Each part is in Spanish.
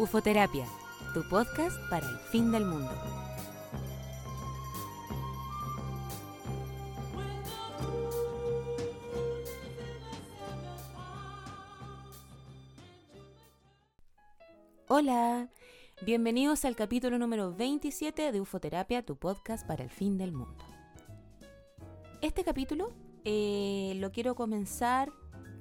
Ufoterapia, tu podcast para el fin del mundo. Hola, bienvenidos al capítulo número 27 de Ufoterapia, tu podcast para el fin del mundo. Este capítulo eh, lo quiero comenzar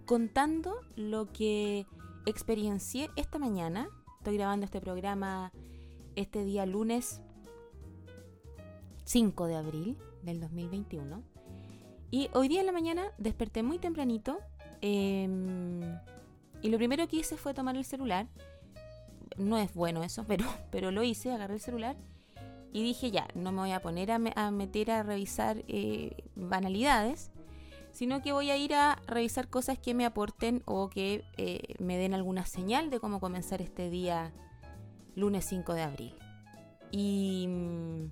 contando lo que experiencié esta mañana. Estoy grabando este programa este día lunes 5 de abril del 2021. Y hoy día en la mañana desperté muy tempranito em, y lo primero que hice fue tomar el celular. No es bueno eso, pero, pero lo hice, agarré el celular y dije ya, no me voy a poner a, meter a revisar eh, banalidades, sino que voy a ir a revisar cosas que me aporten o que eh, me den alguna señal de cómo comenzar este día lunes 5 de abril. Y mm,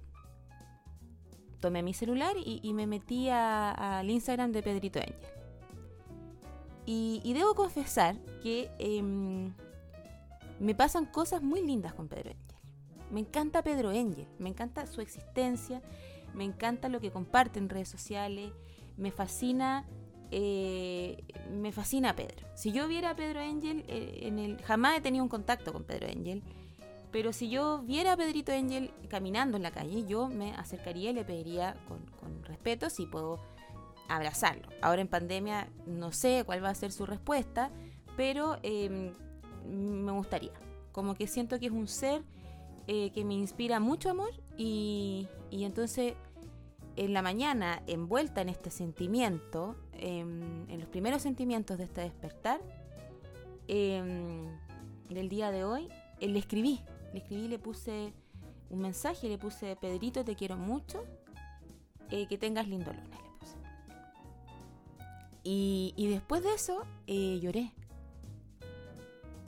tomé mi celular y, me metí al Instagram de Pedrito Angel. Y, debo confesar que em, me pasan cosas muy lindas con Pedro Angel. Me encanta Pedro Angel, me encanta su existencia, me encanta lo que comparte en redes sociales, me fascina, eh, me fascina Pedro. Si yo viera a Pedro Angel, eh, en el, jamás he tenido un contacto con Pedro Angel, pero si yo viera a Pedrito Angel caminando en la calle, yo me acercaría y le pediría con, respeto si puedo abrazarlo. Ahora en pandemia no sé cuál va a ser su respuesta, pero em, me gustaría. Como que siento que es un ser eh, que me inspira mucho amor y, y entonces en la mañana, envuelta en este sentimiento, em, en los primeros sentimientos de este despertar, em, del día de hoy, eh, le escribí, le escribí, le puse un mensaje, le puse, Pedrito, te quiero mucho, eh, que tengas lindo lunes, le puse. Y, y después de eso, eh, lloré.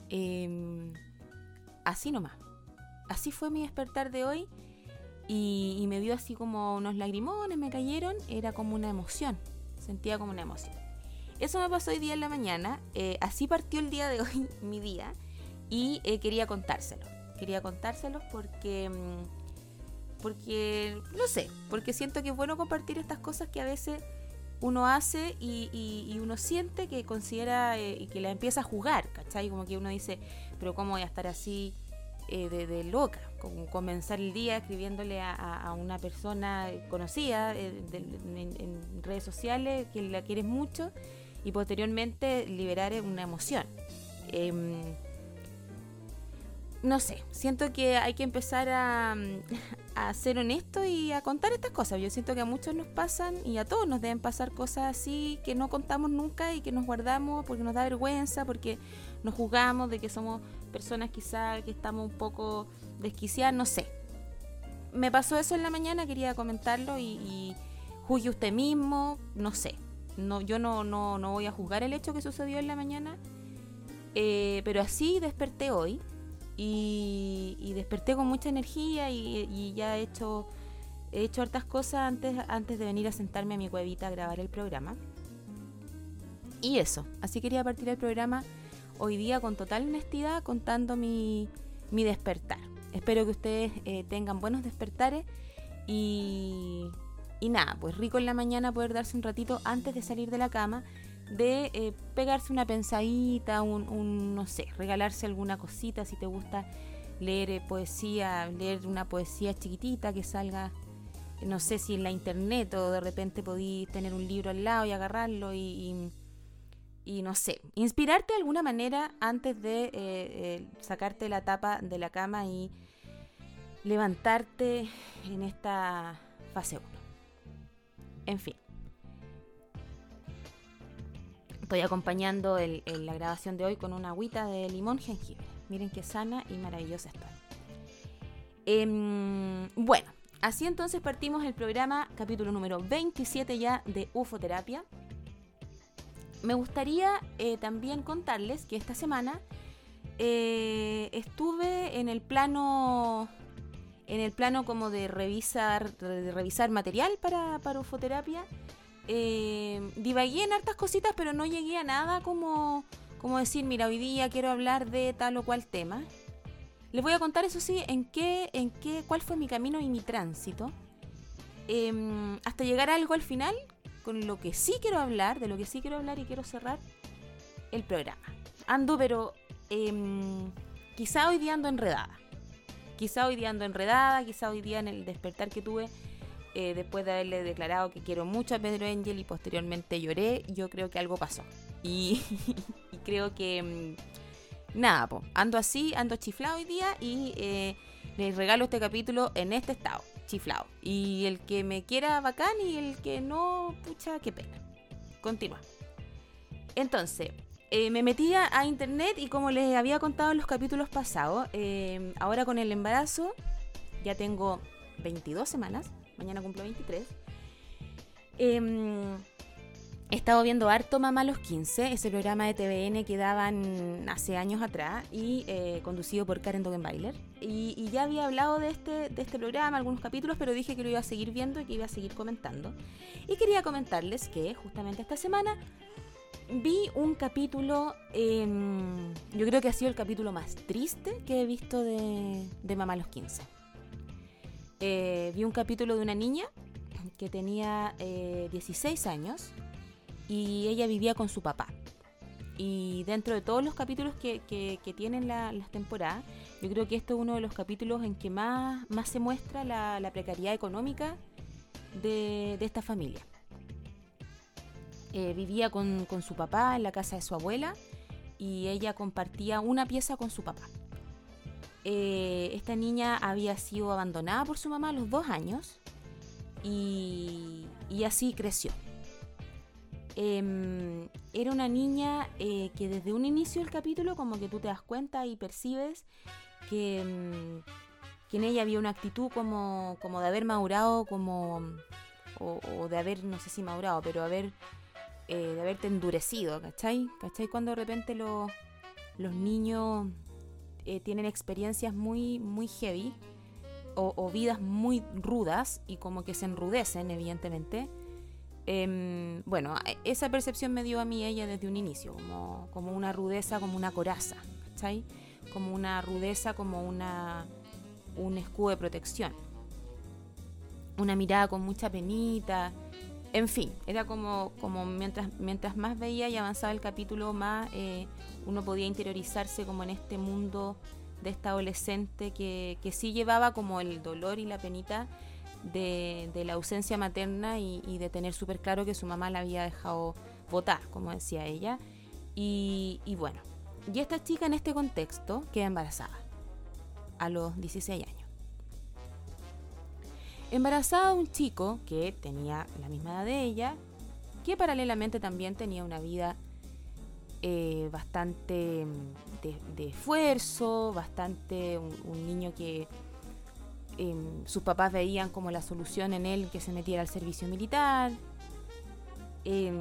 Em, así nomás. Así fue mi despertar de hoy y, me dio así como unos lagrimones, me cayeron, era como una emoción, sentía como una emoción. Eso me pasó hoy día en la mañana, eh, así partió el día de hoy, mi día, y eh, quería contárselo. Quería contárselos porque, mm, porque, no sé, porque siento que es bueno compartir estas cosas que a veces uno hace y, uno siente que considera eh, y que la empieza a jugar, ¿cachai? Como que uno dice, pero ¿cómo voy a estar así? Eh, de, loca, con comenzar el día escribiéndole a, una persona conocida eh, en, redes sociales que la quieres mucho y posteriormente liberar una emoción. Em, no sé, siento que hay que empezar a, a, ser honesto y a contar estas cosas. Yo siento que a muchos nos pasan y a todos nos deben pasar cosas así que no contamos nunca y que nos guardamos porque nos da vergüenza, porque nos juzgamos de que somos personas quizá que estamos un poco desquiciadas, no sé. Me pasó eso en la mañana, quería comentarlo y, juzgue usted mismo, no sé. No, yo no, no, no voy a juzgar el hecho que sucedió en la mañana, eh, pero así desperté hoy y, desperté con mucha energía y, ya he hecho, he hecho hartas cosas antes, antes de venir a sentarme a mi cuevita a grabar el programa. Y eso, así quería partir el programa hoy día con total honestidad contando mi, despertar. Espero que ustedes eh, tengan buenos despertares y, y nada, pues rico en la mañana poder darse un ratito antes de salir de la cama de eh, pegarse una pensadita, un, no sé, regalarse alguna cosita si te gusta leer eh, poesía, leer una poesía chiquitita que salga, no sé si en la internet o de repente podí tener un libro al lado y agarrarlo y no sé, inspirarte de alguna manera antes de eh, eh, sacarte la tapa de la cama y levantarte en esta fase 1. En fin. Estoy acompañando la grabación de hoy con una agüita de limón jengibre. Miren qué sana y maravillosa está. Em, bueno, así entonces partimos el programa, capítulo número 27 ya de Ufoterapia me gustaría eh, también contarles que esta semana eh, estuve en el plano en el plano como de revisar de revisar material para, para ufoterapia eh, divagué en hartas cositas pero no llegué a nada como como decir mira hoy día quiero hablar de tal o cual tema Les voy a contar, eso sí, en qué, en qué, cuál fue mi camino y mi tránsito. Em, hasta llegar a algo al final con lo que sí quiero hablar, de lo que sí quiero hablar y quiero cerrar el programa. Ando, pero em, quizá hoy día ando enredada. Quizá hoy día ando enredada, quizá hoy día en el despertar que tuve, eh, después de haberle declarado que quiero mucho a Pedro Angel y posteriormente lloré, yo creo que algo pasó. Y, creo que... Em, nada, po, ando así, ando chiflado hoy día y eh, les regalo este capítulo en este estado chiflado. Y el que me quiera bacán y el que no, pucha, qué pena. Continúa. Entonces, eh, me metí a, internet y como les había contado en los capítulos pasados, eh, ahora con el embarazo, ya tengo 22 semanas, mañana cumplo 23. He estado viendo harto Mamá los 15, ese programa de TVN que daban hace años atrás y eh, conducido por Karen Dogenbailer. Y, y, ya había hablado de este, de este programa, algunos capítulos, pero dije que lo iba a seguir viendo y que iba a seguir comentando. Y quería comentarles que justamente esta semana vi un capítulo, yo creo que ha sido el capítulo más triste que he visto de, de Mamá los 15. Eh, vi un capítulo de una niña que tenía 16 eh, años y ella vivía con su papá. Y dentro de todos los capítulos que, tienen las temporadas, yo creo que este es uno de los capítulos en que más, se muestra la, precariedad económica de, esta familia. Eh, vivía con, su papá en la casa de su abuela y ella compartía una pieza con su papá. Eh, esta niña había sido abandonada por su mamá a los dos años y así creció. Em, era una niña eh, que desde un inicio del capítulo como que tú te das cuenta y percibes que, em, en ella había una actitud como, como de haber madurado, como, o, de haber, no sé si madurado, pero haber, eh, de haberte endurecido, ¿cachai? ¿Cachai? Cuando de repente los niños eh, tienen experiencias muy, muy heavy o, o vidas muy rudas y como que se enrudecen, evidentemente Em, bueno, e, esa percepción me dio a mí ella desde un inicio, como, como una rudeza, como una coraza, ¿cachai? Como una rudeza, como una, un escudo de protección. Una mirada con mucha penita. En fin, era como, como mientras, mientras más veía y avanzaba el capítulo, más eh, uno podía interiorizarse como en este mundo de esta adolescente que, que sí llevaba como el dolor y la penita de, la ausencia materna y, de tener súper claro que su mamá la había dejado votar, como decía ella. Y, bueno, y esta chica en este contexto queda embarazada a los 16 años. Embarazada de un chico que tenía la misma edad de ella, que paralelamente también tenía una vida eh, bastante de, esfuerzo, bastante un niño que Em, sus papás veían como la solución en él que se metiera al servicio militar. Em,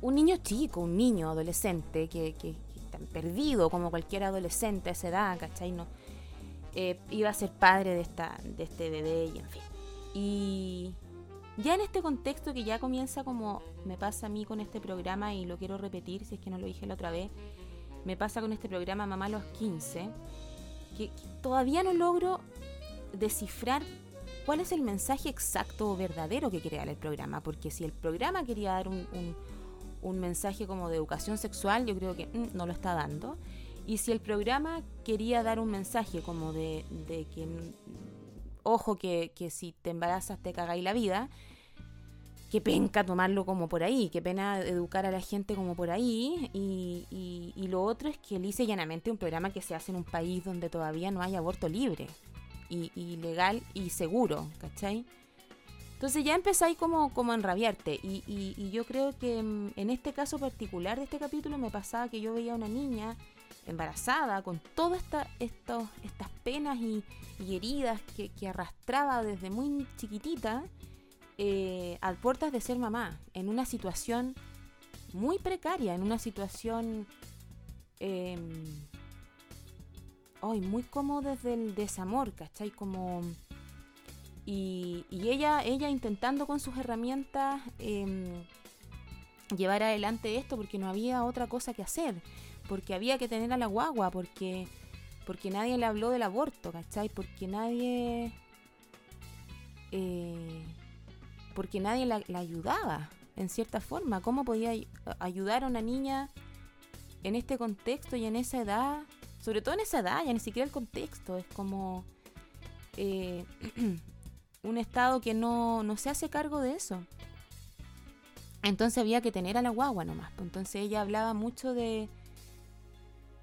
un niño chico, un niño adolescente que, que, está perdido como cualquier adolescente a esa edad, ¿cachai? Eh, iba a ser padre de, esta, de este bebé y en fin. Y ya en este contexto que ya comienza como me pasa a mí con este programa y lo quiero repetir si es que no lo dije la otra vez, me pasa con este programa Mamá a los 15 que, todavía no logro descifrar cuál es el mensaje exacto o verdadero que quiere dar el programa, porque si el programa quería dar un, un, mensaje como de educación sexual, yo creo que mm, no lo está dando. Y si el programa quería dar un mensaje como de, de que, mm, ojo, que, que, si te embarazas te cagáis la vida, qué penca tomarlo como por ahí, qué pena educar a la gente como por ahí. Y, y, lo otro es que lice llanamente un programa que se hace en un país donde todavía no hay aborto libre, y, y legal y seguro, ¿cachai? Entonces ya empezáis como, como a enrabiarte. Y, y, yo creo que mm, en este caso particular de este capítulo me pasaba que yo veía a una niña embarazada con todas esta, estas penas y, heridas que, que arrastraba desde muy chiquitita eh, a puertas de ser mamá, en una situación muy precaria, en una situación eh, muy como desde el desamor, ¿cachai? Como... Y, ella, ella intentando con sus herramientas em, llevar adelante esto porque no había otra cosa que hacer. porque había que tener a la guagua, porque, porque nadie le habló del aborto, ¿cachai? Porque nadie... Eh, porque nadie la, ayudaba, en cierta forma. ¿Cómo podía ayudar a una niña en este contexto y en esa edad? Sobre todo en esa edad, ya ni siquiera el contexto, es como... Eh, un Estado que no, no se hace cargo de eso. Entonces había que tener a la guagua nomás. Pues. Entonces ella hablaba mucho de.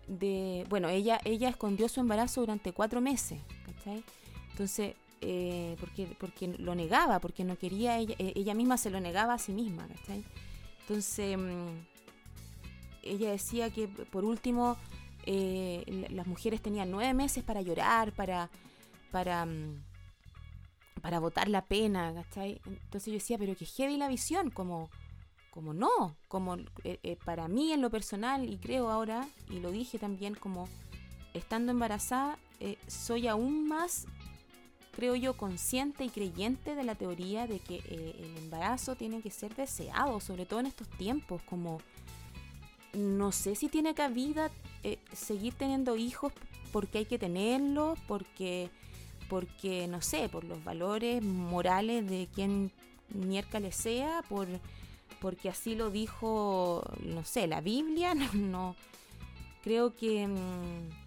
de bueno, ella, ella escondió su embarazo durante cuatro meses. ¿cachai? Entonces, eh, porque, porque lo negaba, porque no quería, ella, eh, ella misma se lo negaba a sí misma. ¿cachai? Entonces, mm, ella decía que por último, eh, las mujeres tenían nueve meses para llorar, para. para mm, para votar la pena, ¿cachai? Entonces yo decía, pero que heavy la visión, como, como no, como para mí en lo personal, y creo ahora, y lo dije también, como estando embarazada, soy aún más, creo yo, consciente y creyente de la teoría de que el embarazo tiene que ser deseado, sobre todo en estos tiempos, como no sé si tiene cabida seguir teniendo hijos porque hay que tenerlos, porque porque, no sé, por los valores morales de quien miércoles sea, por, porque así lo dijo, no sé, la Biblia, no, creo que mm,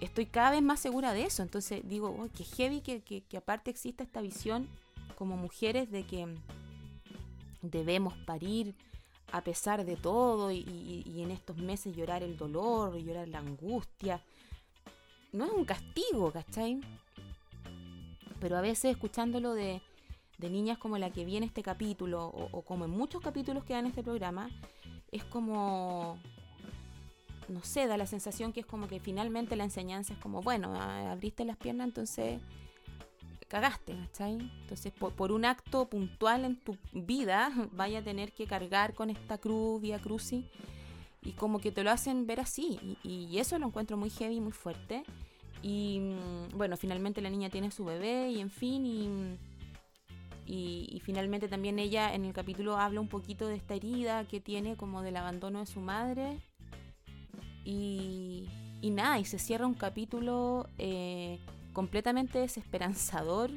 estoy cada vez más segura de eso, entonces digo, oh, que heavy que, que, aparte exista esta visión como mujeres de que debemos parir a pesar de todo y, en estos meses llorar el dolor, llorar la angustia, no es un castigo, ¿cachai? Pero a veces escuchándolo de, niñas como la que viene este capítulo, o, como en muchos capítulos que dan este programa, es como, no sé, da la sensación que es como que finalmente la enseñanza es como, bueno, abriste las piernas, entonces cagaste, ¿cachai? Entonces, por, un acto puntual en tu vida, vaya a tener que cargar con esta cruz, vía cruci, y como que te lo hacen ver así. Y, eso lo encuentro muy heavy, muy fuerte. Y mm, bueno, finalmente la niña tiene su bebé y en fin, y, y, finalmente también ella en el capítulo habla un poquito de esta herida que tiene como del abandono de su madre. Y, nada, y se cierra un capítulo eh, completamente desesperanzador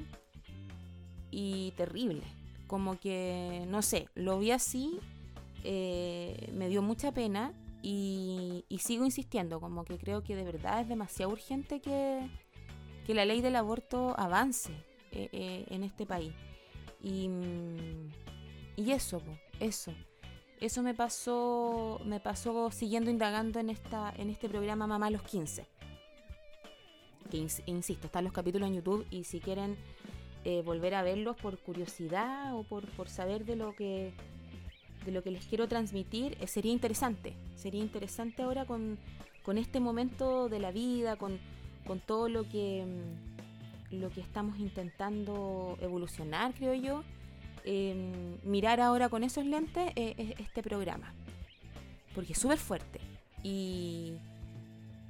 y terrible. Como que, no sé, lo vi así eh, me dio mucha pena y, sigo insistiendo, como que creo que de verdad es demasiado urgente que, la ley del aborto avance eh, en este país. Y, y eso, eso. Eso me pasó, me pasó siguiendo indagando en, esta, en este programa Mamá los 15. Que insisto, están los capítulos en YouTube y si quieren volver a verlos por curiosidad o por, por saber de lo que de lo que les quiero transmitir, eh, sería interesante. Sería interesante ahora con, este momento de la vida, con, todo lo que, lo que estamos intentando evolucionar, creo yo. Em, mirar ahora con esos lentes eh, este programa. Porque es súper fuerte. Y,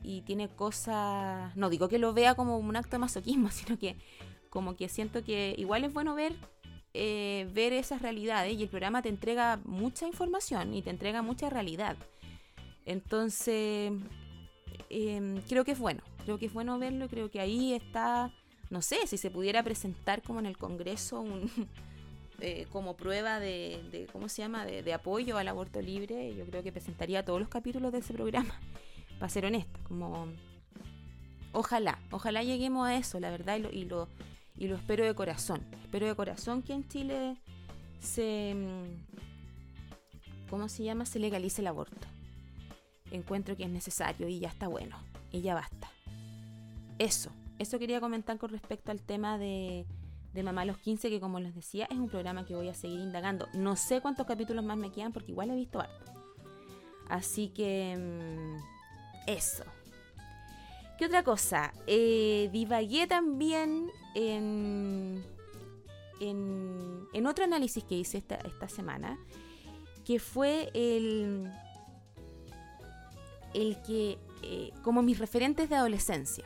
y tiene cosas... No digo que lo vea como un acto de masoquismo, sino que como que siento que igual es bueno ver eh, ver esas realidades y el programa te entrega mucha información y te entrega mucha realidad. Entonces, em, creo que es bueno, creo que es bueno verlo creo que ahí está, no sé, si se pudiera presentar como en el Congreso eh, como prueba de, ¿cómo se llama?, de, apoyo al aborto libre, yo creo que presentaría todos los capítulos de ese programa, para ser honesta, como... Ojalá, ojalá lleguemos a eso, la verdad, y lo y lo espero de corazón. Espero de corazón que en Chile se... ¿Cómo se llama? Se legalice el aborto. Encuentro que es necesario y ya está bueno. Y ya basta. Eso. Eso quería comentar con respecto al tema de, de Mamá los 15, que como les decía, es un programa que voy a seguir indagando. No sé cuántos capítulos más me quedan porque igual he visto harto. Así que... Mm, eso. ¿Qué otra cosa? Eh, divagué también en, en, otro análisis que hice esta, esta semana, que fue el, el que, eh, como mis referentes de adolescencia,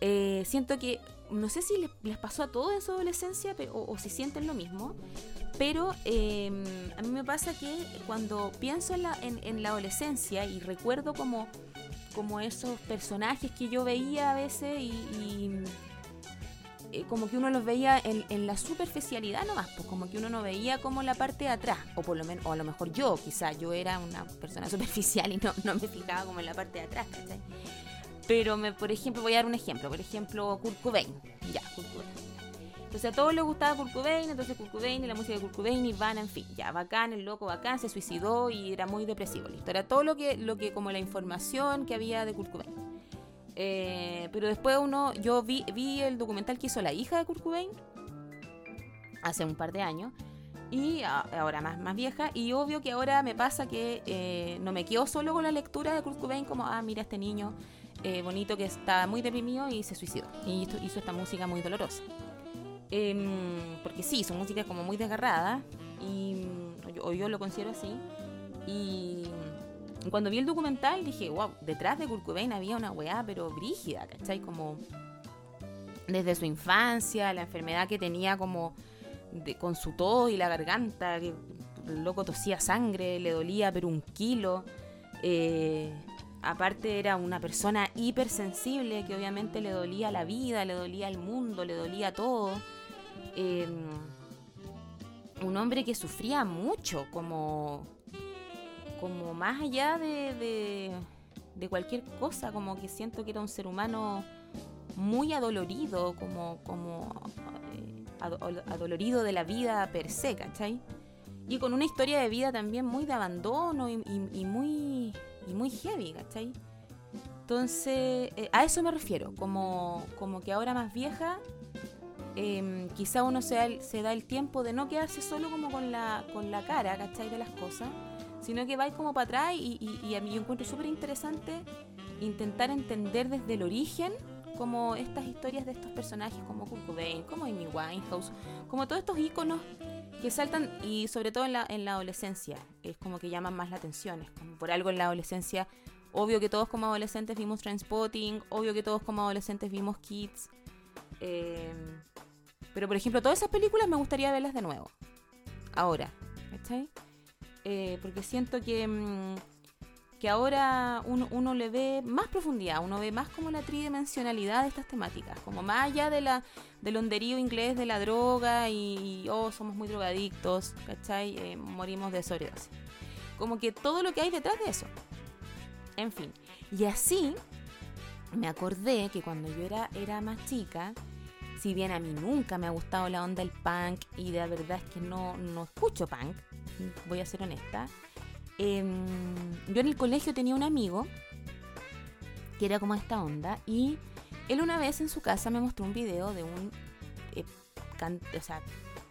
eh, siento que no sé si les, pasó a todos en su adolescencia o, si sienten lo mismo, pero em, a mí me pasa que cuando pienso en la, en, la adolescencia y recuerdo como, como esos personajes que yo veía a veces y, eh, como que uno los veía en, la superficialidad nomás, pues como que uno no veía como la parte de atrás, o por lo menos, o a lo mejor yo, quizá yo era una persona superficial y no, no me fijaba como en la parte de atrás, ¿cachai? Pero, me, por ejemplo, voy a dar un ejemplo. Por ejemplo, Kurt Cobain. Ya, Kurt Cobain. Entonces a todos les gustaba Kurt Cobain, entonces Kurt Cobain y la música de Kurt Cobain y van, en fin, ya, bacán, el loco bacán, se suicidó y era muy depresivo. Listo, era todo lo que, lo que como la información que había de Kurt Cobain. Eh, pero después uno, yo vi, vi el documental que hizo la hija de Kurt Cobain hace un par de años y ahora más, más vieja y obvio que ahora me pasa que eh, no me quedo solo con la lectura de Kurt Cobain como, ah, mira este niño eh, bonito que está muy deprimido y se suicidó. Y hizo, esta música muy dolorosa. Em, porque sí, su música es como muy desgarrada, y, o, yo, lo considero así. Y cuando vi el documental dije, wow, detrás de Kurt Cobain había una weá, pero brígida, ¿cachai? Como desde su infancia, la enfermedad que tenía como con su tos y la garganta, que el loco tosía sangre, le dolía pero un kilo. Eh, aparte era una persona hipersensible que obviamente le dolía la vida, le dolía el mundo, le dolía todo. Em, un hombre que sufría mucho, como, como más allá de, de, cualquier cosa, como que siento que era un ser humano muy adolorido, como, como eh, adolorido de la vida per se, ¿cachai? Y con una historia de vida también muy de abandono y muy y muy heavy, ¿cachai? Entonces, eh, a eso me refiero, como, como que ahora más vieja, em, quizá uno se da, el tiempo de no quedarse solo como con la, con la cara, ¿cachai? De las cosas, sino que vais como para atrás y, a mí yo encuentro súper interesante intentar entender desde el origen como estas historias de estos personajes como Kurt Cobain, como Amy Winehouse, como todos estos iconos que saltan y sobre todo en la, en la adolescencia, es como que llaman más la atención, es como por algo en la adolescencia, obvio que todos como adolescentes vimos Transpotting, obvio que todos como adolescentes vimos Kids, eh, pero por ejemplo todas esas películas me gustaría verlas de nuevo, ahora, ¿cachai? Eh, porque siento que... Mm, que ahora uno, uno, le ve más profundidad, uno ve más como la tridimensionalidad de estas temáticas, como más allá de la, del honderío inglés de la droga y, oh, somos muy drogadictos, ¿cachai? Eh, morimos de sobredosis. Como que todo lo que hay detrás de eso. En fin. Y así me acordé que cuando yo era, era más chica, si bien a mí nunca me ha gustado la onda del punk y de verdad es que no, no escucho punk, voy a ser honesta, Em, yo en el colegio tenía un amigo que era como esta onda y él una vez en su casa me mostró un video de un eh,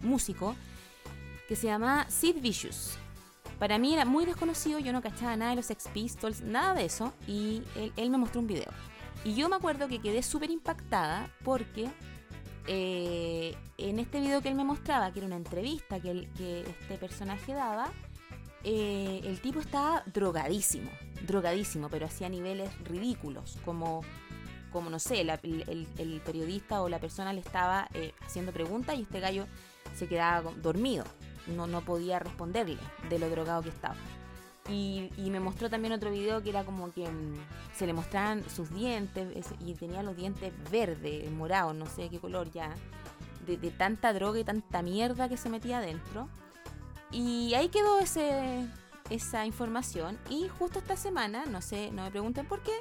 músico que se llama Sid Vicious. Para mí era muy desconocido, yo no cachaba nada de los Sex Pistols, nada de eso, y él, me mostró un video. Y yo me acuerdo que quedé súper impactada porque eh, en este video que él me mostraba, que era una entrevista que, que este personaje daba, eh, el tipo estaba drogadísimo, drogadísimo, pero hacía niveles ridículos, como, como no sé, el, periodista o la persona le estaba eh, haciendo preguntas y este gallo se quedaba dormido, no, no podía responderle de lo drogado que estaba. Y, me mostró también otro video que era como que mm, se le mostraban sus dientes y tenía los dientes verdes, morados, no sé qué color ya, de, de tanta droga y tanta mierda que se metía adentro. Y ahí quedó ese, esa información. Y justo esta semana, no sé, no me pregunten por qué,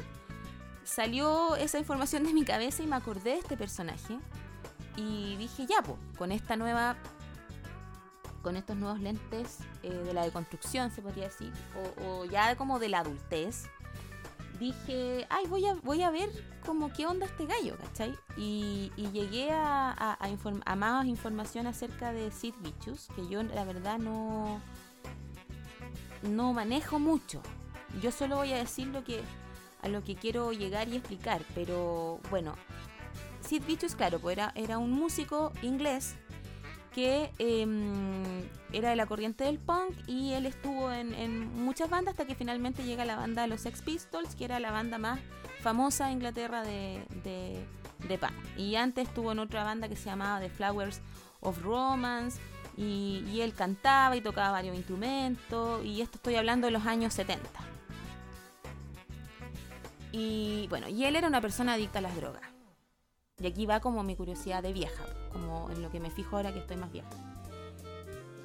salió esa información de mi cabeza y me acordé de este personaje. Y dije, ya, pues, con esta nueva. Con estos nuevos lentes eh, de la deconstrucción, se podría decir, o, o ya como de la adultez, dije, ay, voy a, voy a ver como qué onda este gallo, ¿cachai? Y, llegué a, a, más información acerca de Sid Vicious, que yo la verdad no, no manejo mucho. Yo solo voy a decir lo que, a lo que quiero llegar y explicar, pero bueno, Sid Vicious, claro, pues era, era un músico inglés que em, era de la corriente del punk y él estuvo en, muchas bandas hasta que finalmente llega la banda Los Sex Pistols, que era la banda más famosa de Inglaterra de, de, punk. Y antes estuvo en otra banda que se llamaba The Flowers of Romance. Y, y, él cantaba y tocaba varios instrumentos. Y esto estoy hablando de los años 70. Y bueno, y él era una persona adicta a las drogas. Y aquí va como mi curiosidad de vieja, como en lo que me fijo ahora que estoy más vieja.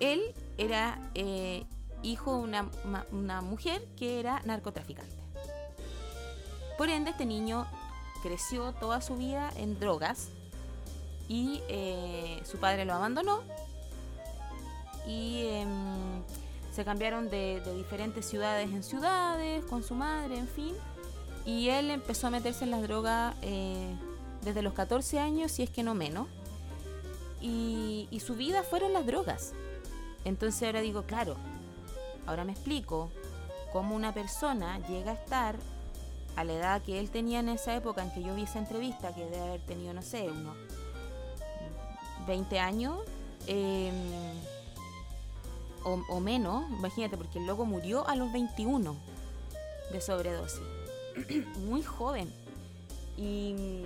Él era eh, hijo de una, mujer que era narcotraficante. Por ende, este niño creció toda su vida en drogas y eh, su padre lo abandonó y em, se cambiaron de, diferentes ciudades en ciudades con su madre, en fin. Y él empezó a meterse en las drogas eh, desde los 14 años, si es que no menos. Y, su vida fueron las drogas. Entonces ahora digo, claro, ahora me explico cómo una persona llega a estar a la edad que él tenía en esa época en que yo vi esa entrevista, que debe haber tenido, no sé, unos 20 años, em, o, menos, imagínate, porque el loco murió a los 21 de sobredosis. muy joven. Y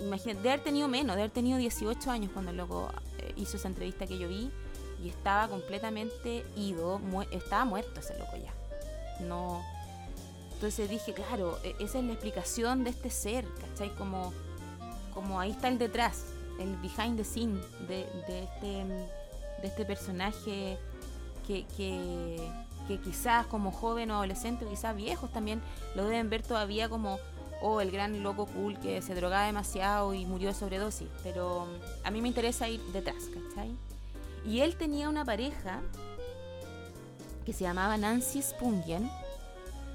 imagínate, de haber tenido menos, de haber tenido 18 años cuando el loco eh, hizo esa entrevista que yo vi y estaba completamente ido, estaba muerto ese loco ya. No. Entonces dije, claro, e-, esa es la explicación de este ser, ¿cachai? Como, como ahí está el detrás, el behind the scene de, de este, de este personaje que, que que quizás como joven o adolescente quizás viejos también lo deben ver todavía como oh, el gran loco cool que se drogaba demasiado y murió de sobredosis. Pero mm, a mí me interesa ir detrás, ¿cachai? Y él tenía una pareja que se llamaba Nancy Spungen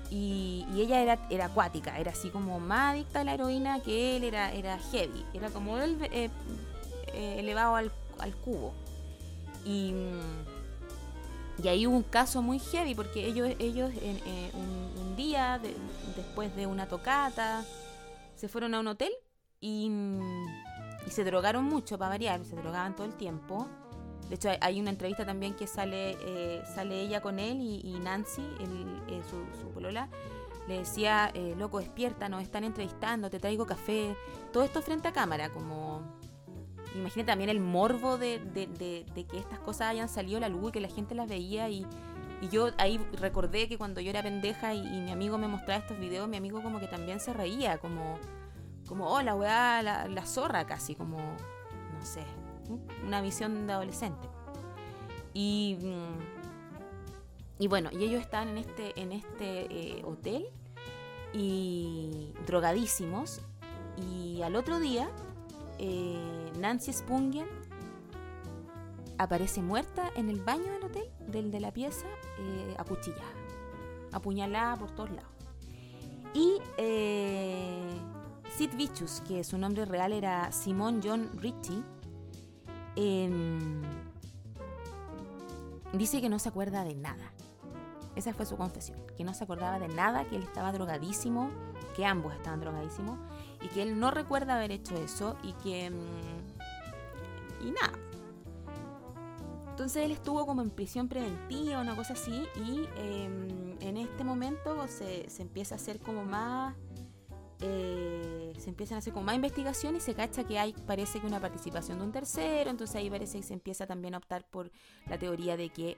y, ella era, era acuática, era así como más adicta a la heroína que él, era, era heavy, era como él eh, eh, elevado al, al cubo. Y mm, y ahí hubo un caso muy heavy porque ellos, ellos en, eh, un, día después de una tocata se fueron a un hotel y, y, se drogaron mucho para variar, se drogaban todo el tiempo. De hecho hay una entrevista también que sale, eh, sale ella con él y, Nancy, eh, su, su polola, le decía, loco, despierta, nos están entrevistando, te traigo café. Todo esto frente a cámara, como Imagínate también el morbo de, que estas cosas hayan salido a la luz y que la gente las veía y, yo ahí recordé que cuando yo era pendeja y, mi amigo me mostraba estos videos, mi amigo como que también se reía, como, como oh, la weá, la, zorra casi, como, no sé, una visión de adolescente. Y, y bueno, y ellos estaban en este, en este eh, hotel y drogadísimos y al otro día eh, Nancy Spungen aparece muerta en el baño del hotel, del de la pieza, eh, acuchillada, apuñalada por todos lados. Y eh, Sid Vicious, que su nombre real era Simon John Ritchie, em, dice que no se acuerda de nada. Esa fue su confesión, que no se acordaba de nada, que él estaba drogadísimo, que ambos estaban drogadísimos y que él no recuerda haber hecho eso y que... Mm, y nada. Entonces él estuvo como en prisión preventiva, una cosa así, y em, en este momento se, empieza a hacer como más... Eh, se empiezan a hacer como más investigaciones y se cacha que hay, parece que una participación de un tercero, entonces ahí parece que se empieza también a optar por la teoría de que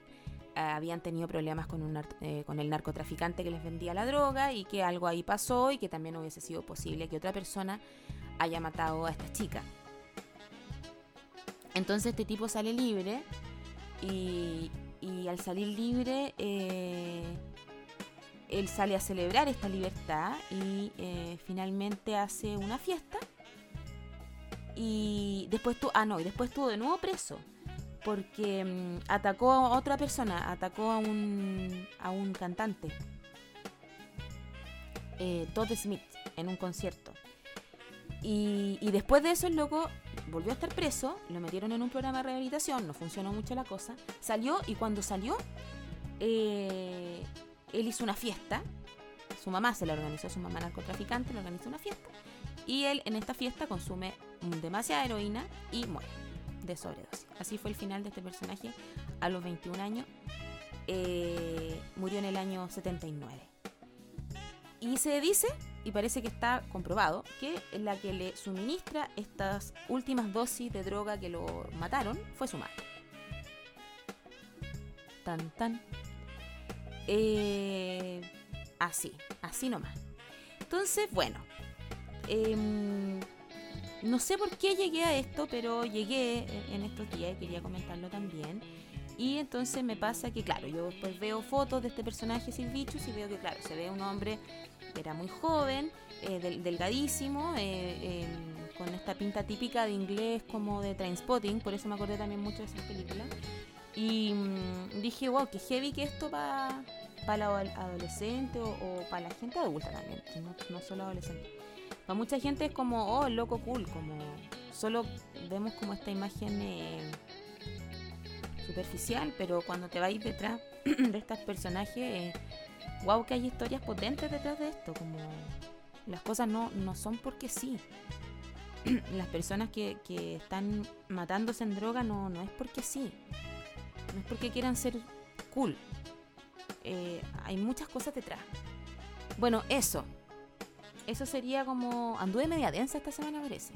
habían tenido problemas con, un, eh, con el narcotraficante que les vendía la droga y que algo ahí pasó y que también hubiese sido posible que otra persona haya matado a esta chica. Entonces este tipo sale libre y, al salir libre eh, él sale a celebrar esta libertad y eh, finalmente hace una fiesta y después tu ah no y después estuvo de nuevo preso porque mm, atacó a otra persona, atacó a un, a un cantante, eh, Todd Smith, en un concierto. Y, después de eso el loco volvió a estar preso, lo metieron en un programa de rehabilitación, no funcionó mucho la cosa, salió y cuando salió, eh, él hizo una fiesta, su mamá se la organizó, su mamá narcotraficante le organizó una fiesta, y él en esta fiesta consume demasiada heroína y muere de sobredosis. Así fue el final de este personaje a los 21 años. Eh, murió en el año 79. Y se dice, y parece que está comprobado, que la que le suministra estas últimas dosis de droga que lo mataron fue su madre. Tan, tan. Eh, así, así nomás. Entonces, bueno. Em, no sé por qué llegué a esto, pero llegué en estos días y quería comentarlo también. Y entonces me pasa que, claro, yo después veo fotos de este personaje Silvichus y veo que, claro, se ve un hombre que era muy joven, eh, delgadísimo, eh, em, con esta pinta típica de inglés como de Trainspotting, por eso me acordé también mucho de esas películas. Y mm, dije, wow, qué heavy que esto para la adolescente o, para la gente adulta también, no, no solo adolescente. Para mucha gente es como, oh, loco cool, como solo vemos como esta imagen eh, superficial, pero cuando te vais detrás de estos personajes, wow, que hay historias potentes detrás de esto, como las cosas no, no son porque sí. Las personas que, que están matándose en droga no, no es porque sí. No es porque quieran ser cool. Eh, hay muchas cosas detrás. Bueno, eso. Eso sería como... Anduve media densa esta semana, parece.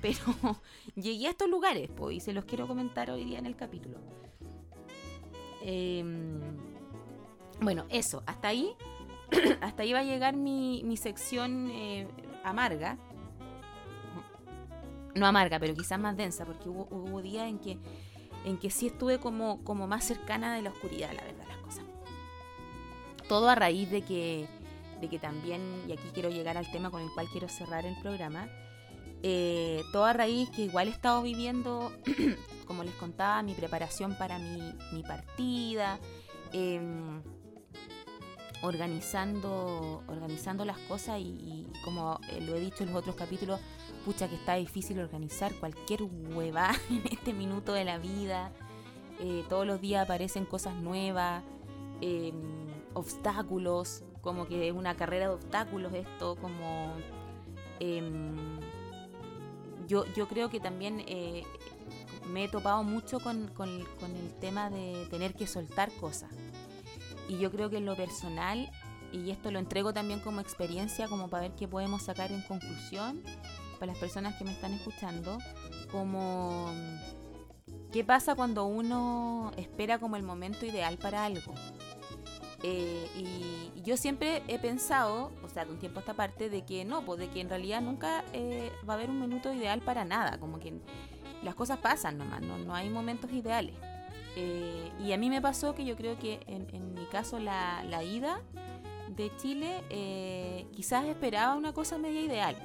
Pero llegué a estos lugares, pues, y se los quiero comentar hoy día en el capítulo. Em, bueno, eso. Hasta ahí. hasta ahí va a llegar mi, mi sección eh, amarga. No amarga, pero quizás más densa, porque hubo, hubo días en que, en que sí estuve como, como más cercana de la oscuridad, la verdad, las cosas todo a raíz de que, de que también, y aquí quiero llegar al tema con el cual quiero cerrar el programa, eh, todo a raíz que igual he estado viviendo, como les contaba, mi preparación para mi, partida, em, organizando, organizando las cosas y, como eh, lo he dicho en los otros capítulos, pucha que está difícil organizar cualquier hueva en este minuto de la vida. Eh, todos los días aparecen cosas nuevas. Em, obstáculos, como que es una carrera de obstáculos esto, como... Em, yo, yo creo que también eh, me he topado mucho con, con, el tema de tener que soltar cosas. Y yo creo que en lo personal, y esto lo entrego también como experiencia, como para ver qué podemos sacar en conclusión, para las personas que me están escuchando, como qué pasa cuando uno espera como el momento ideal para algo. Eh, y yo siempre he pensado, o sea, de un tiempo a esta parte, de que no, pues de que en realidad nunca eh, va a haber un minuto ideal para nada, como que las cosas pasan nomás, no, no hay momentos ideales. Eh, y a mí me pasó que yo creo que en, mi caso la, la, ida de Chile quizás esperaba una cosa media ideal.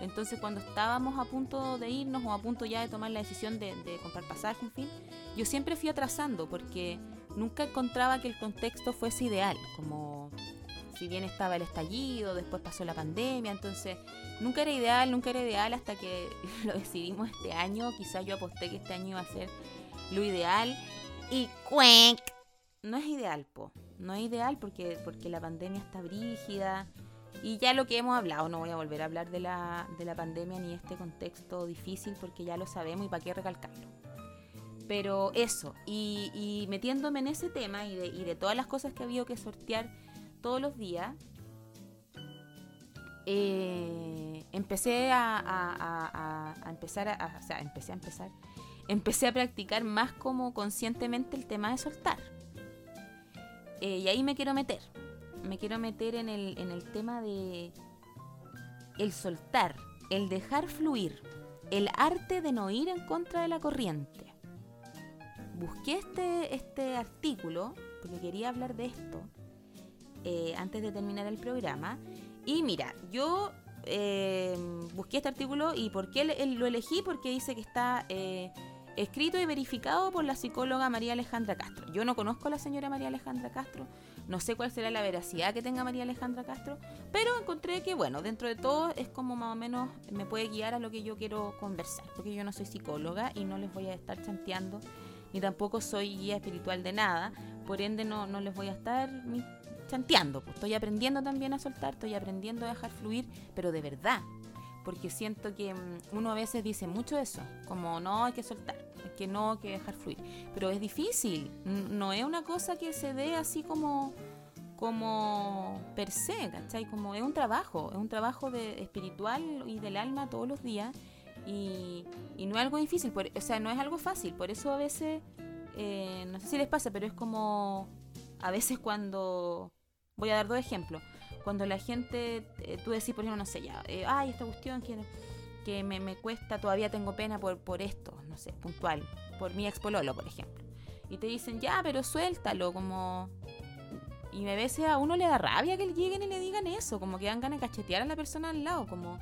Entonces cuando estábamos a punto de irnos o a punto ya de tomar la decisión de, de comprar pasaje, en fin, yo siempre fui atrasando porque nunca encontraba que el contexto fuese ideal, como si bien estaba el estallido, después pasó la pandemia, entonces nunca era ideal, nunca era ideal hasta que lo decidimos este año, quizás yo aposté que este año iba a ser lo ideal y ¡cuenc! No es ideal, po. No es ideal porque, porque la pandemia está brígida. Y ya lo que hemos hablado, no voy a volver a hablar de la, de la pandemia ni este contexto difícil porque ya lo sabemos y para qué recalcarlo. Pero eso, y, metiéndome en ese tema y de, todas las cosas que había que sortear todos los días, eh, empecé a, empezar a, empecé a empezar, empecé a practicar más como conscientemente el tema de soltar. Eh, y ahí me quiero meter, me quiero meter en el, en el tema de el soltar, el dejar fluir, el arte de no ir en contra de la corriente busqué este, este artículo, porque quería hablar de esto, eh, antes de terminar el programa. Y mira, yo eh, busqué este artículo y ¿por qué lo elegí? Porque dice que está eh, escrito y verificado por la psicóloga María Alejandra Castro. Yo no conozco a la señora María Alejandra Castro, no sé cuál será la veracidad que tenga María Alejandra Castro, pero encontré que, bueno, dentro de todo es como más o menos me puede guiar a lo que yo quiero conversar, porque yo no soy psicóloga y no les voy a estar chanteando ni tampoco soy guía espiritual de nada, por ende no, no les voy a estar chanteando, pues estoy aprendiendo también a soltar, estoy aprendiendo a dejar fluir, pero de verdad, porque siento que mm, uno a veces dice mucho eso, como no hay que soltar, que no hay que dejar fluir, pero es difícil, no es una cosa que se dé así como como per se, ¿cachai? Como es un trabajo, es un trabajo de, espiritual y del alma todos los días y, no es algo difícil, o sea, no es algo fácil, por eso a veces, eh, no sé si les pasa, pero es como a veces cuando, voy a dar dos ejemplos, cuando la gente, eh, tú decís, por ejemplo, no sé, ya, eh, ay, esta cuestión que, me, cuesta, todavía tengo pena por, por esto, no sé, puntual, por mi expololo, por ejemplo. Y te dicen, ya, pero suéltalo, como... Y a veces a uno le da rabia que lleguen y le digan eso, como que dan ganas de cachetear a la persona al lado, como...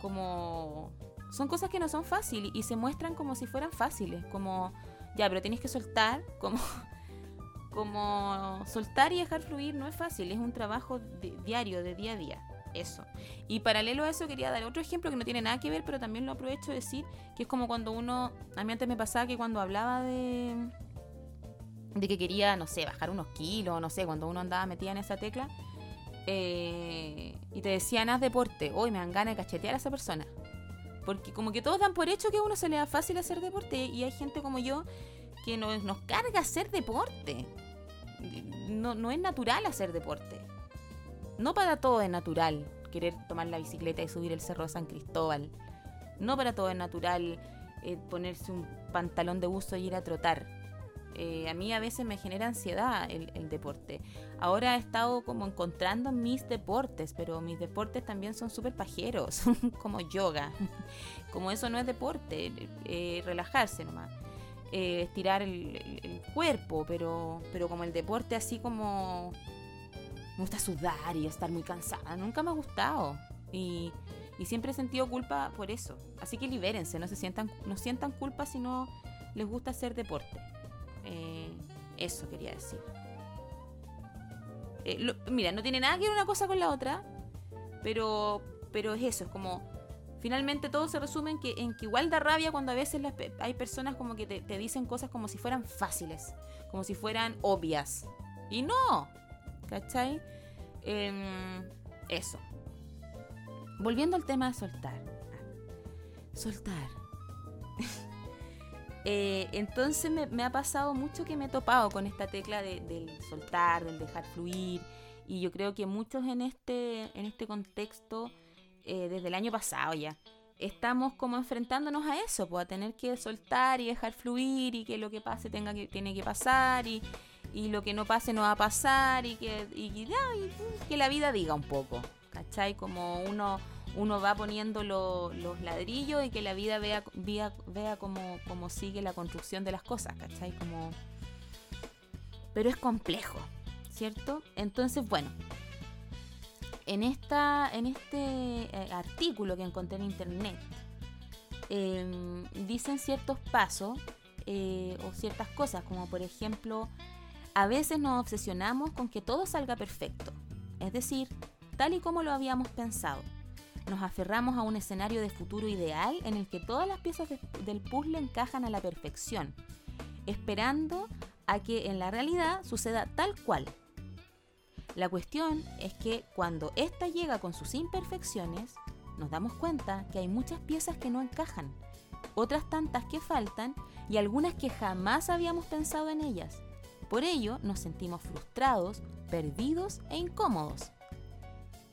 como son cosas que no son fáciles y se muestran como si fueran fáciles, como, ya, pero tienes que soltar, como como soltar y dejar fluir no es fácil, es un trabajo diario, de día a día. Eso. Y paralelo a eso quería dar otro ejemplo que no tiene nada que ver, pero también lo aprovecho de decir, que es como cuando uno, a mí antes me pasaba que cuando hablaba de de que quería, no sé, bajar unos kilos, no sé, cuando uno andaba metida en esa tecla, eh, y te decían, haz deporte, hoy me dan ganas de cachetear a esa persona. Porque como que todos dan por hecho que a uno se le da fácil hacer deporte, y hay gente como yo que nos, nos carga hacer deporte no, no es natural hacer deporte. No para todo es natural querer tomar la bicicleta y subir el cerro de San Cristóbal. No para todo es natural eh, ponerse un pantalón de buzo y ir a trotar. Eh, a mí a veces me genera ansiedad el, deporte. Ahora he estado como encontrando mis deportes, pero mis deportes también son súper pajeros, como yoga. como eso no es deporte, eh, relajarse nomás. Eh, estirar el, cuerpo, pero, pero como el deporte así como... Me gusta sudar y estar muy cansada. Nunca me ha gustado. Y, siempre he sentido culpa por eso. Así que libérense, no se sientan, no sientan culpa si no les gusta hacer deporte. Eh, eso quería decir. Eh, mira, no tiene nada que ver una cosa con la otra, pero, pero es eso, es como finalmente todo se resume en que, en que igual da rabia cuando a veces hay personas como que te, dicen cosas como si fueran fáciles, como si fueran obvias. Y no, ¿cachai? Em, eso. Volviendo al tema de soltar. Soltar. Eh, entonces me, ha pasado mucho que me he topado con esta tecla del soltar, del dejar fluir. Y yo creo que muchos en este, en este contexto eh, desde el año pasado ya. Estamos como enfrentándonos a eso, pues a tener que soltar y dejar fluir y que lo que pase tenga que, tiene que pasar y, y lo que no pase no va a pasar y que, y, que la vida diga un poco, ¿cachai? Como uno, uno va poniendo los ladrillos y que la vida vea, vea, vea cómo, sigue la construcción de las cosas, ¿cachai? Como... Pero es complejo, ¿cierto? Entonces, bueno, en, esta, en este eh, artículo que encontré en internet, em, dicen ciertos pasos eh, o ciertas cosas, como por ejemplo, a veces nos obsesionamos con que todo salga perfecto, es decir, tal y como lo habíamos pensado. Nos aferramos a un escenario de futuro ideal en el que todas las piezas del puzzle encajan a la perfección, esperando a que en la realidad suceda tal cual, la cuestión es que cuando ésta llega con sus imperfecciones, nos damos cuenta que hay muchas piezas que no encajan, otras tantas que faltan y algunas que jamás habíamos pensado en ellas. Por ello nos sentimos frustrados, perdidos e incómodos.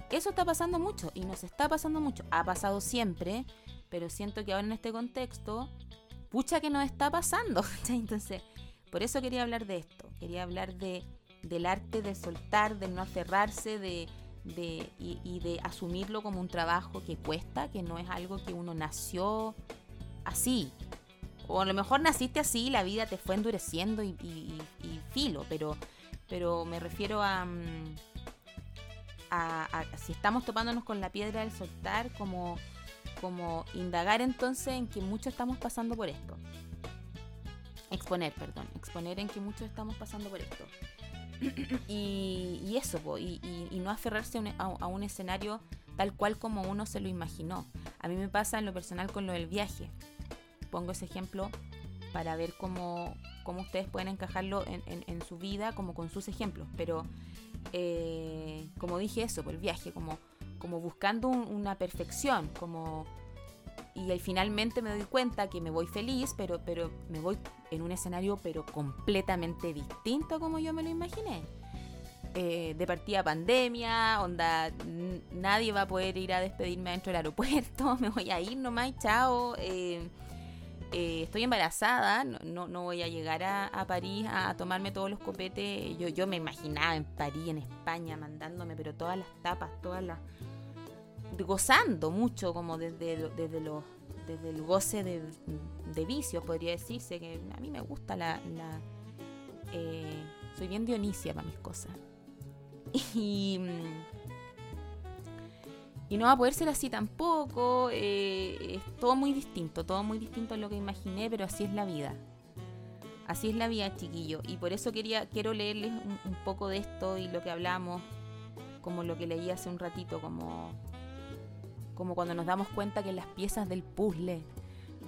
Eso está pasando mucho y nos está pasando mucho. Ha pasado siempre, pero siento que ahora en este contexto, pucha que nos está pasando. Entonces, por eso quería hablar de esto. Quería hablar de del arte de soltar, de no aferrarse, de, de, y, de asumirlo como un trabajo que cuesta, que no es algo que uno nació así. O a lo mejor naciste así y la vida te fue endureciendo y, filo, pero, pero me refiero a, mm, si estamos topándonos con la piedra del soltar, como, como indagar entonces en que muchos estamos pasando por esto. Exponer, perdón, exponer en que muchos estamos pasando por esto. y, eso, y, no aferrarse a un, escenario tal cual como uno se lo imaginó. A mí me pasa en lo personal con lo del viaje. Pongo ese ejemplo para ver cómo, cómo ustedes pueden encajarlo en, su vida, como con sus ejemplos. Pero, eh, como dije eso, por el viaje, como como buscando una perfección, como y ahí finalmente me doy cuenta que me voy feliz, pero, pero me voy en un escenario pero completamente distinto como yo me lo imaginé. Eh, de partida pandemia, onda, nadie va a poder ir a despedirme dentro del aeropuerto, me voy a ir nomás, chao. Eh, eh, estoy embarazada, no, no, voy a llegar a, París a, tomarme todos los copetes. Yo, yo me imaginaba en París, en España, mandándome, pero todas las tapas, todas las gozando mucho como desde, desde, los, desde el goce de, de vicios, podría decirse, que a mí me gusta la... Eh, soy bien Dionisia para mis cosas. Y, y no va a poder ser así tampoco. Eh, es todo muy distinto, todo muy distinto a lo que imaginé, pero así es la vida. Así es la vida, chiquillo. Y por eso quería, quiero leerles un, un poco de esto y lo que hablamos, como lo que leí hace un ratito, como como cuando nos damos cuenta que las piezas del puzzle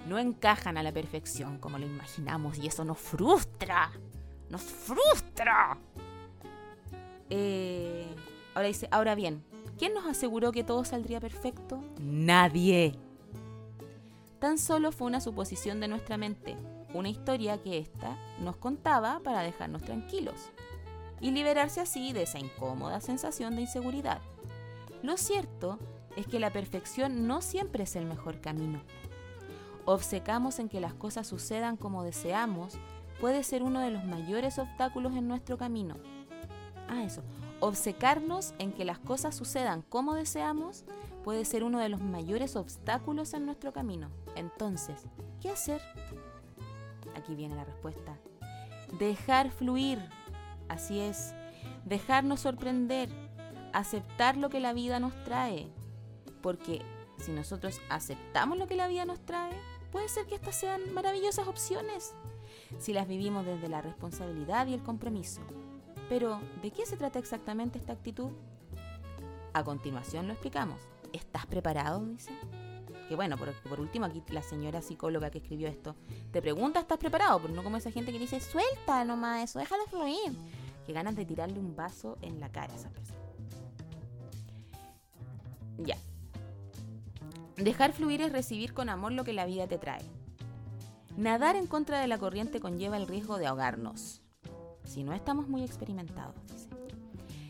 no encajan a la perfección como lo imaginamos y eso nos frustra, nos frustra. Eh, ahora dice, ahora bien, ¿quién nos aseguró que todo saldría perfecto? Nadie. Tan solo fue una suposición de nuestra mente, una historia que ésta nos contaba para dejarnos tranquilos y liberarse así de esa incómoda sensación de inseguridad. Lo cierto es que la perfección no siempre es el mejor camino. Obcecamos en que las cosas sucedan como deseamos puede ser uno de los mayores obstáculos en nuestro camino. Ah, eso. Obcecarnos en que las cosas sucedan como deseamos puede ser uno de los mayores obstáculos en nuestro camino. Entonces, ¿qué hacer? Aquí viene la respuesta. Dejar fluir. Así es. Dejarnos sorprender. Aceptar lo que la vida nos trae. Porque si nosotros aceptamos lo que la vida nos trae, puede ser que estas sean maravillosas opciones, si las vivimos desde la responsabilidad y el compromiso. Pero, ¿de qué se trata exactamente esta actitud? A continuación lo explicamos. ¿Estás preparado? Dice. Que bueno, por, por último aquí la señora psicóloga que escribió esto te pregunta, ¿estás preparado? Pero no como esa gente que dice, suelta nomás eso, déjalo fluir. Que ganas de tirarle un vaso en la cara a esa persona. Ya, Dejar fluir es recibir con amor lo que la vida te trae. Nadar en contra de la corriente conlleva el riesgo de ahogarnos. Si no estamos muy experimentados, dice.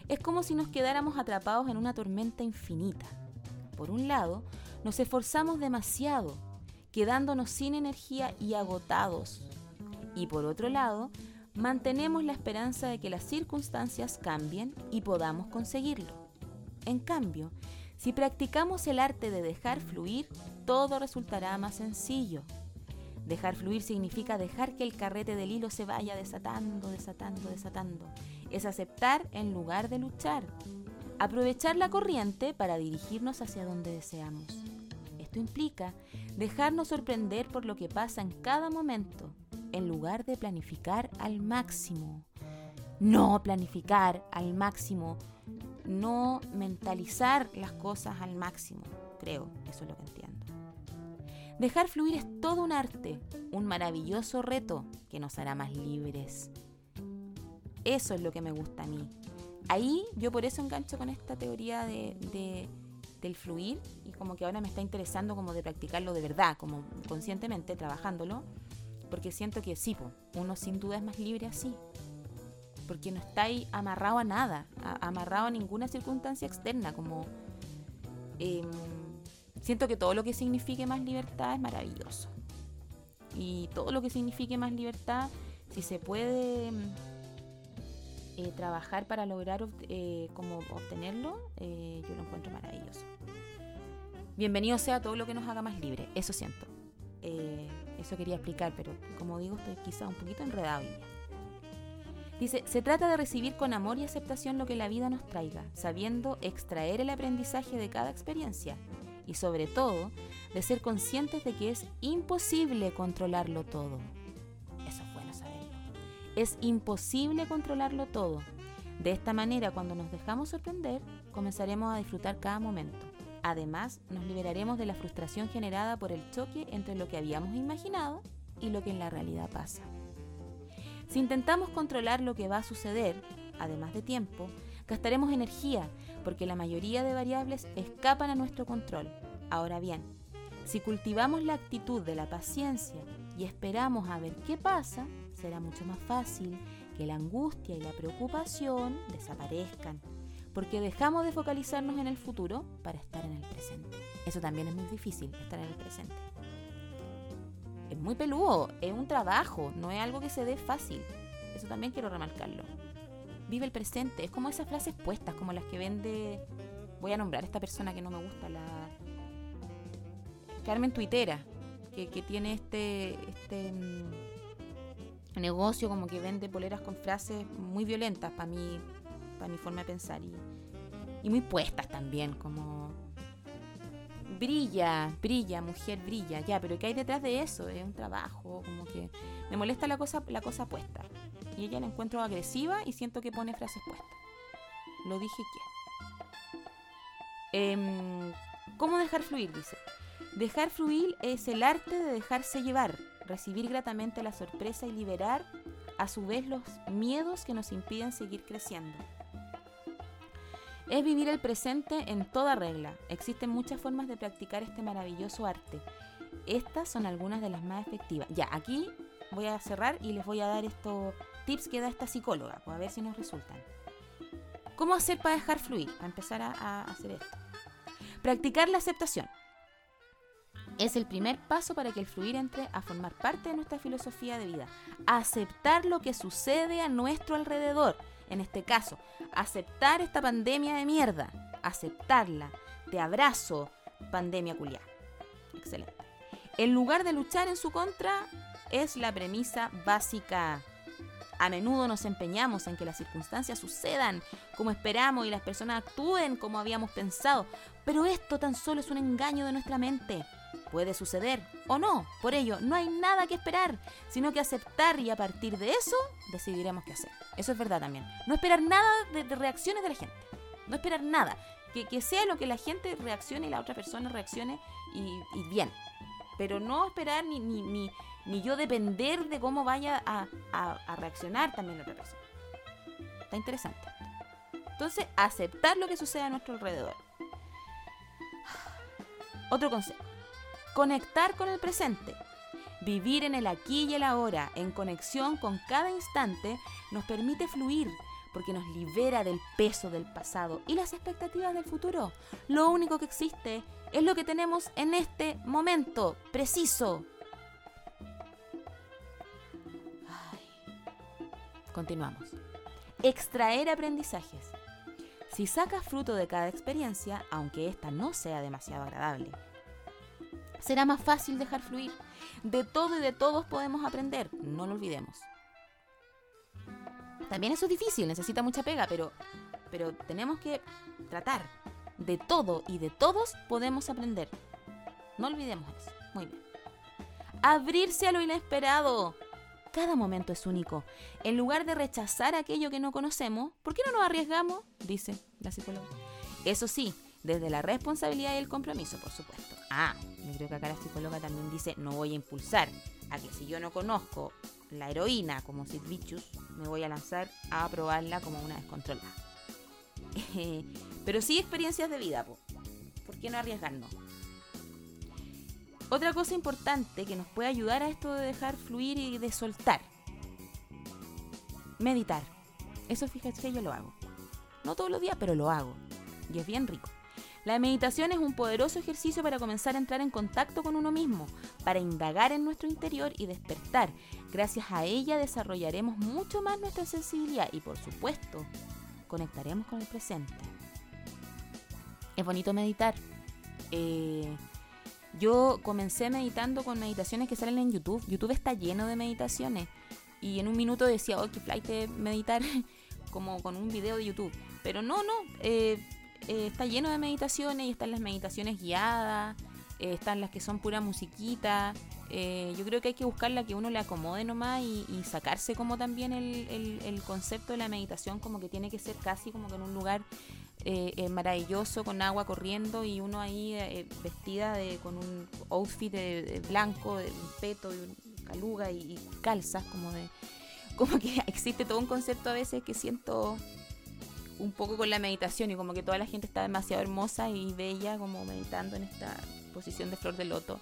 Es como si nos quedáramos atrapados en una tormenta infinita. Por un lado, nos esforzamos demasiado, quedándonos sin energía y agotados. Y por otro lado, mantenemos la esperanza de que las circunstancias cambien y podamos conseguirlo. En cambio, si practicamos el arte de dejar fluir, todo resultará más sencillo. Dejar fluir significa dejar que el carrete del hilo se vaya desatando, desatando, desatando. Es aceptar en lugar de luchar. Aprovechar la corriente para dirigirnos hacia donde deseamos. Esto implica dejarnos sorprender por lo que pasa en cada momento, en lugar de planificar al máximo. No planificar al máximo no mentalizar las cosas al máximo, creo, eso es lo que entiendo. Dejar fluir es todo un arte, un maravilloso reto que nos hará más libres. Eso es lo que me gusta a mí. Ahí yo por eso engancho con esta teoría de, del fluir y como que ahora me está interesando como de practicarlo de verdad, como conscientemente, trabajándolo, porque siento que sí, uno sin duda es más libre así porque no está ahí amarrado a nada, amarrado a ninguna circunstancia externa, como em, siento que todo lo que signifique más libertad es maravilloso. Y todo lo que signifique más libertad, si se puede eh, trabajar para lograr eh, como obtenerlo, eh, yo lo encuentro maravilloso. Bienvenido sea todo lo que nos haga más libre, eso siento. eso quería explicar, pero como digo, estoy quizá un poquito enredado Dice, se trata de recibir con amor y aceptación lo que la vida nos traiga, sabiendo extraer el aprendizaje de cada experiencia y sobre todo de ser conscientes de que es imposible controlarlo todo. Eso es bueno saberlo. Es imposible controlarlo todo. De esta manera, cuando nos dejamos sorprender, comenzaremos a disfrutar cada momento. Además, nos liberaremos de la frustración generada por el choque entre lo que habíamos imaginado y lo que en la realidad pasa. Si intentamos controlar lo que va a suceder, además de tiempo, gastaremos energía, porque la mayoría de variables escapan a nuestro control. Ahora bien, si cultivamos la actitud de la paciencia y esperamos a ver qué pasa, será mucho más fácil que la angustia y la preocupación desaparezcan, porque dejamos de focalizarnos en el futuro para estar en el presente. Eso también es muy difícil, estar en el presente. Es muy peludo, es un trabajo, no es algo que se dé fácil. Eso también quiero remarcarlo. Vive el presente, es como esas frases puestas, como las que vende... Voy a nombrar a esta persona que no me gusta, la Carmen Tuitera, que, tiene este, este mm, negocio como que vende poleras con frases muy violentas para mí, para mi forma de pensar y, muy puestas también, como brilla, brilla, mujer brilla, ya, pero ¿qué hay detrás de eso? Es un trabajo, como que me molesta la cosa, la cosa puesta. Y ella la encuentro agresiva y siento que pone frases puestas. Lo dije que. Em, ¿Cómo dejar fluir? Dice. Dejar fluir es el arte de dejarse llevar, recibir gratamente la sorpresa y liberar a su vez los miedos que nos impiden seguir creciendo. Es vivir el presente en toda regla. Existen muchas formas de practicar este maravilloso arte. Estas son algunas de las más efectivas. Ya, aquí voy a cerrar y les voy a dar estos tips que da esta psicóloga, pues a ver si nos resultan. ¿Cómo hacer para dejar fluir? A empezar a hacer esto. Practicar la aceptación es el primer paso para que el fluir entre a formar parte de nuestra filosofía de vida. Aceptar lo que sucede a nuestro alrededor. En este caso, aceptar esta pandemia de mierda. Aceptarla. Te abrazo, pandemia culiar. Excelente. En lugar de luchar en su contra, es la premisa básica. A menudo nos empeñamos en que las circunstancias sucedan como esperamos y las personas actúen como habíamos pensado, pero esto tan solo es un engaño de nuestra mente. Puede suceder o no. Por ello, no hay nada que esperar, sino que aceptar y a partir de eso decidiremos qué hacer. Eso es verdad también. No esperar nada de, reacciones de la gente. No esperar nada. Que, sea lo que la gente reaccione y la otra persona reaccione y, bien. Pero no esperar ni, ni, ni, yo depender de cómo vaya a, a reaccionar también la otra persona. Está interesante. Entonces, aceptar lo que sucede a nuestro alrededor. Otro consejo Conectar con el presente. Vivir en el aquí y el ahora, en conexión con cada instante, nos permite fluir porque nos libera del peso del pasado y las expectativas del futuro. Lo único que existe es lo que tenemos en este momento preciso. Continuamos. Extraer aprendizajes. Si sacas fruto de cada experiencia, aunque ésta no sea demasiado agradable, será más fácil dejar fluir. De todo y de todos podemos aprender, no lo olvidemos. También eso es difícil, necesita mucha pega, pero, pero tenemos que tratar. De todo y de todos podemos aprender. No olvidemos eso. Muy bien. Abrirse a lo inesperado. Cada momento es único. En lugar de rechazar aquello que no conocemos, ¿por qué no nos arriesgamos? Dice la psicóloga. Eso sí, desde la responsabilidad y el compromiso, por supuesto. Ah, yo creo que acá la psicóloga también dice, no voy a impulsar a que si yo no conozco la heroína como Sid Vicious, me voy a lanzar a probarla como una descontrolada. Pero sí experiencias de vida, ¿por qué no arriesgarnos? Otra cosa importante que nos puede ayudar a esto de dejar fluir y de soltar. Meditar. Eso fíjate que yo lo hago. No todos los días, pero lo hago. Y es bien rico. La meditación es un poderoso ejercicio para comenzar a entrar en contacto con uno mismo, para indagar en nuestro interior y despertar. Gracias a ella desarrollaremos mucho más nuestra sensibilidad y por supuesto conectaremos con el presente. Es bonito meditar. Eh, yo comencé meditando con meditaciones que salen en YouTube. YouTube está lleno de meditaciones. Y en un minuto decía, oh, qué flight de meditar como con un video de YouTube. Pero no, no. Eh, eh, está lleno de meditaciones y están las meditaciones guiadas, eh, están las que son pura musiquita. Eh, yo creo que hay que buscar la que uno le acomode nomás y, sacarse como también el, concepto de la meditación como que tiene que ser casi como que en un lugar maravilloso con agua corriendo y uno ahí vestida de, con un outfit de, blanco, de un peto, de caluga y, y calzas como de como que existe todo un concepto a veces que siento un poco con la meditación y como que toda la gente está demasiado hermosa y bella como meditando en esta posición de flor de loto,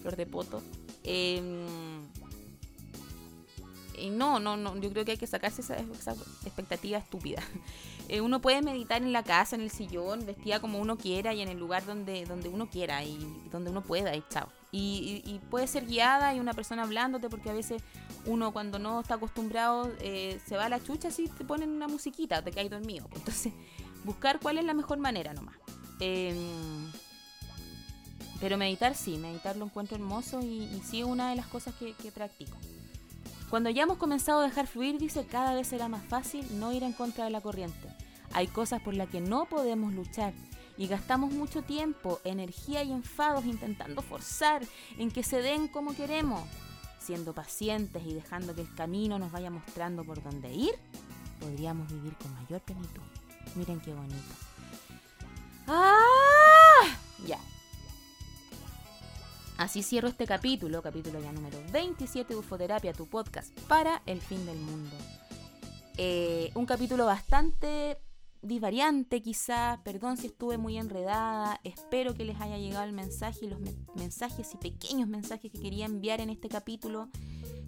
flor de poto. Em, y no, no, no, yo creo que hay que sacarse esa, expectativa estúpida. Eh, uno puede meditar en la casa, en el sillón, vestida como uno quiera y en el lugar donde, donde uno quiera y donde uno pueda y chao. Y, puede ser guiada y una persona hablándote porque a veces uno cuando no está acostumbrado eh, se va a la chucha si te ponen una musiquita, te caes dormido. Entonces, buscar cuál es la mejor manera nomás. Em, pero meditar sí, meditar lo encuentro hermoso y, sí es una de las cosas que, que practico. Cuando ya hemos comenzado a dejar fluir, dice, cada vez será más fácil no ir en contra de la corriente. Hay cosas por las que no podemos luchar y gastamos mucho tiempo, energía y enfados intentando forzar en que se den como queremos. Siendo pacientes y dejando que el camino nos vaya mostrando por dónde ir, podríamos vivir con mayor plenitud. Miren qué bonito. ¡Ah! Ya, Así cierro este capítulo, capítulo ya número 27 de Ufoterapia, tu podcast para el fin del mundo. Eh, un capítulo bastante disvariante quizá, perdón si estuve muy enredada, espero que les haya llegado el mensaje y los mensajes y pequeños mensajes que quería enviar en este capítulo,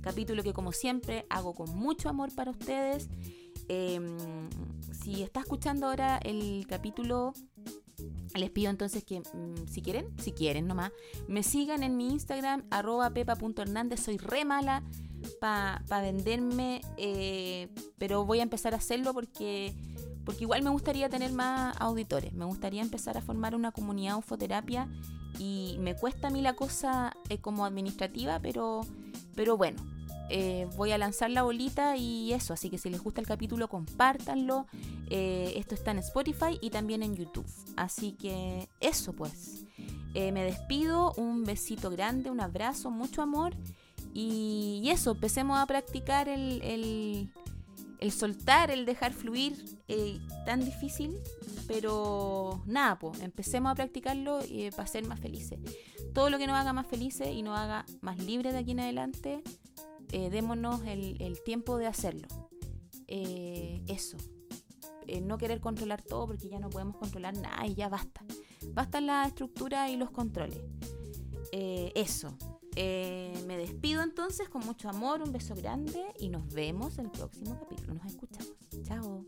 capítulo que como siempre hago con mucho amor para ustedes. Em, si está escuchando ahora el capítulo les pido entonces que mm, si quieren, si quieren nomás, me sigan en mi Instagram, arroba pepa.hernández. Soy re mala para venderme, eh, pero voy a empezar a hacerlo porque, porque igual me gustaría tener más auditores. Me gustaría empezar a formar una comunidad Ufoterapia y me cuesta a mí la cosa eh, como administrativa, pero, pero bueno, eh, voy a lanzar la bolita y eso, así que si les gusta el capítulo, compártanlo. Eh, esto está en Spotify y también en YouTube. Así que eso pues. Me despido, un besito grande, un abrazo, mucho amor. Y, eso, empecemos a practicar el, el soltar, el dejar fluir, tan difícil, pero nada, pues empecemos a practicarlo para ser más felices. Todo lo que nos haga más felices y nos haga más libres de aquí en adelante, eh, démonos el, tiempo de hacerlo. Eh, eso. Eh, no querer controlar todo porque ya no podemos controlar nada y ya basta. Basta la estructura y los controles. eso. Me despido entonces con mucho amor, un beso grande y nos vemos el próximo capítulo. Nos escuchamos. Chao.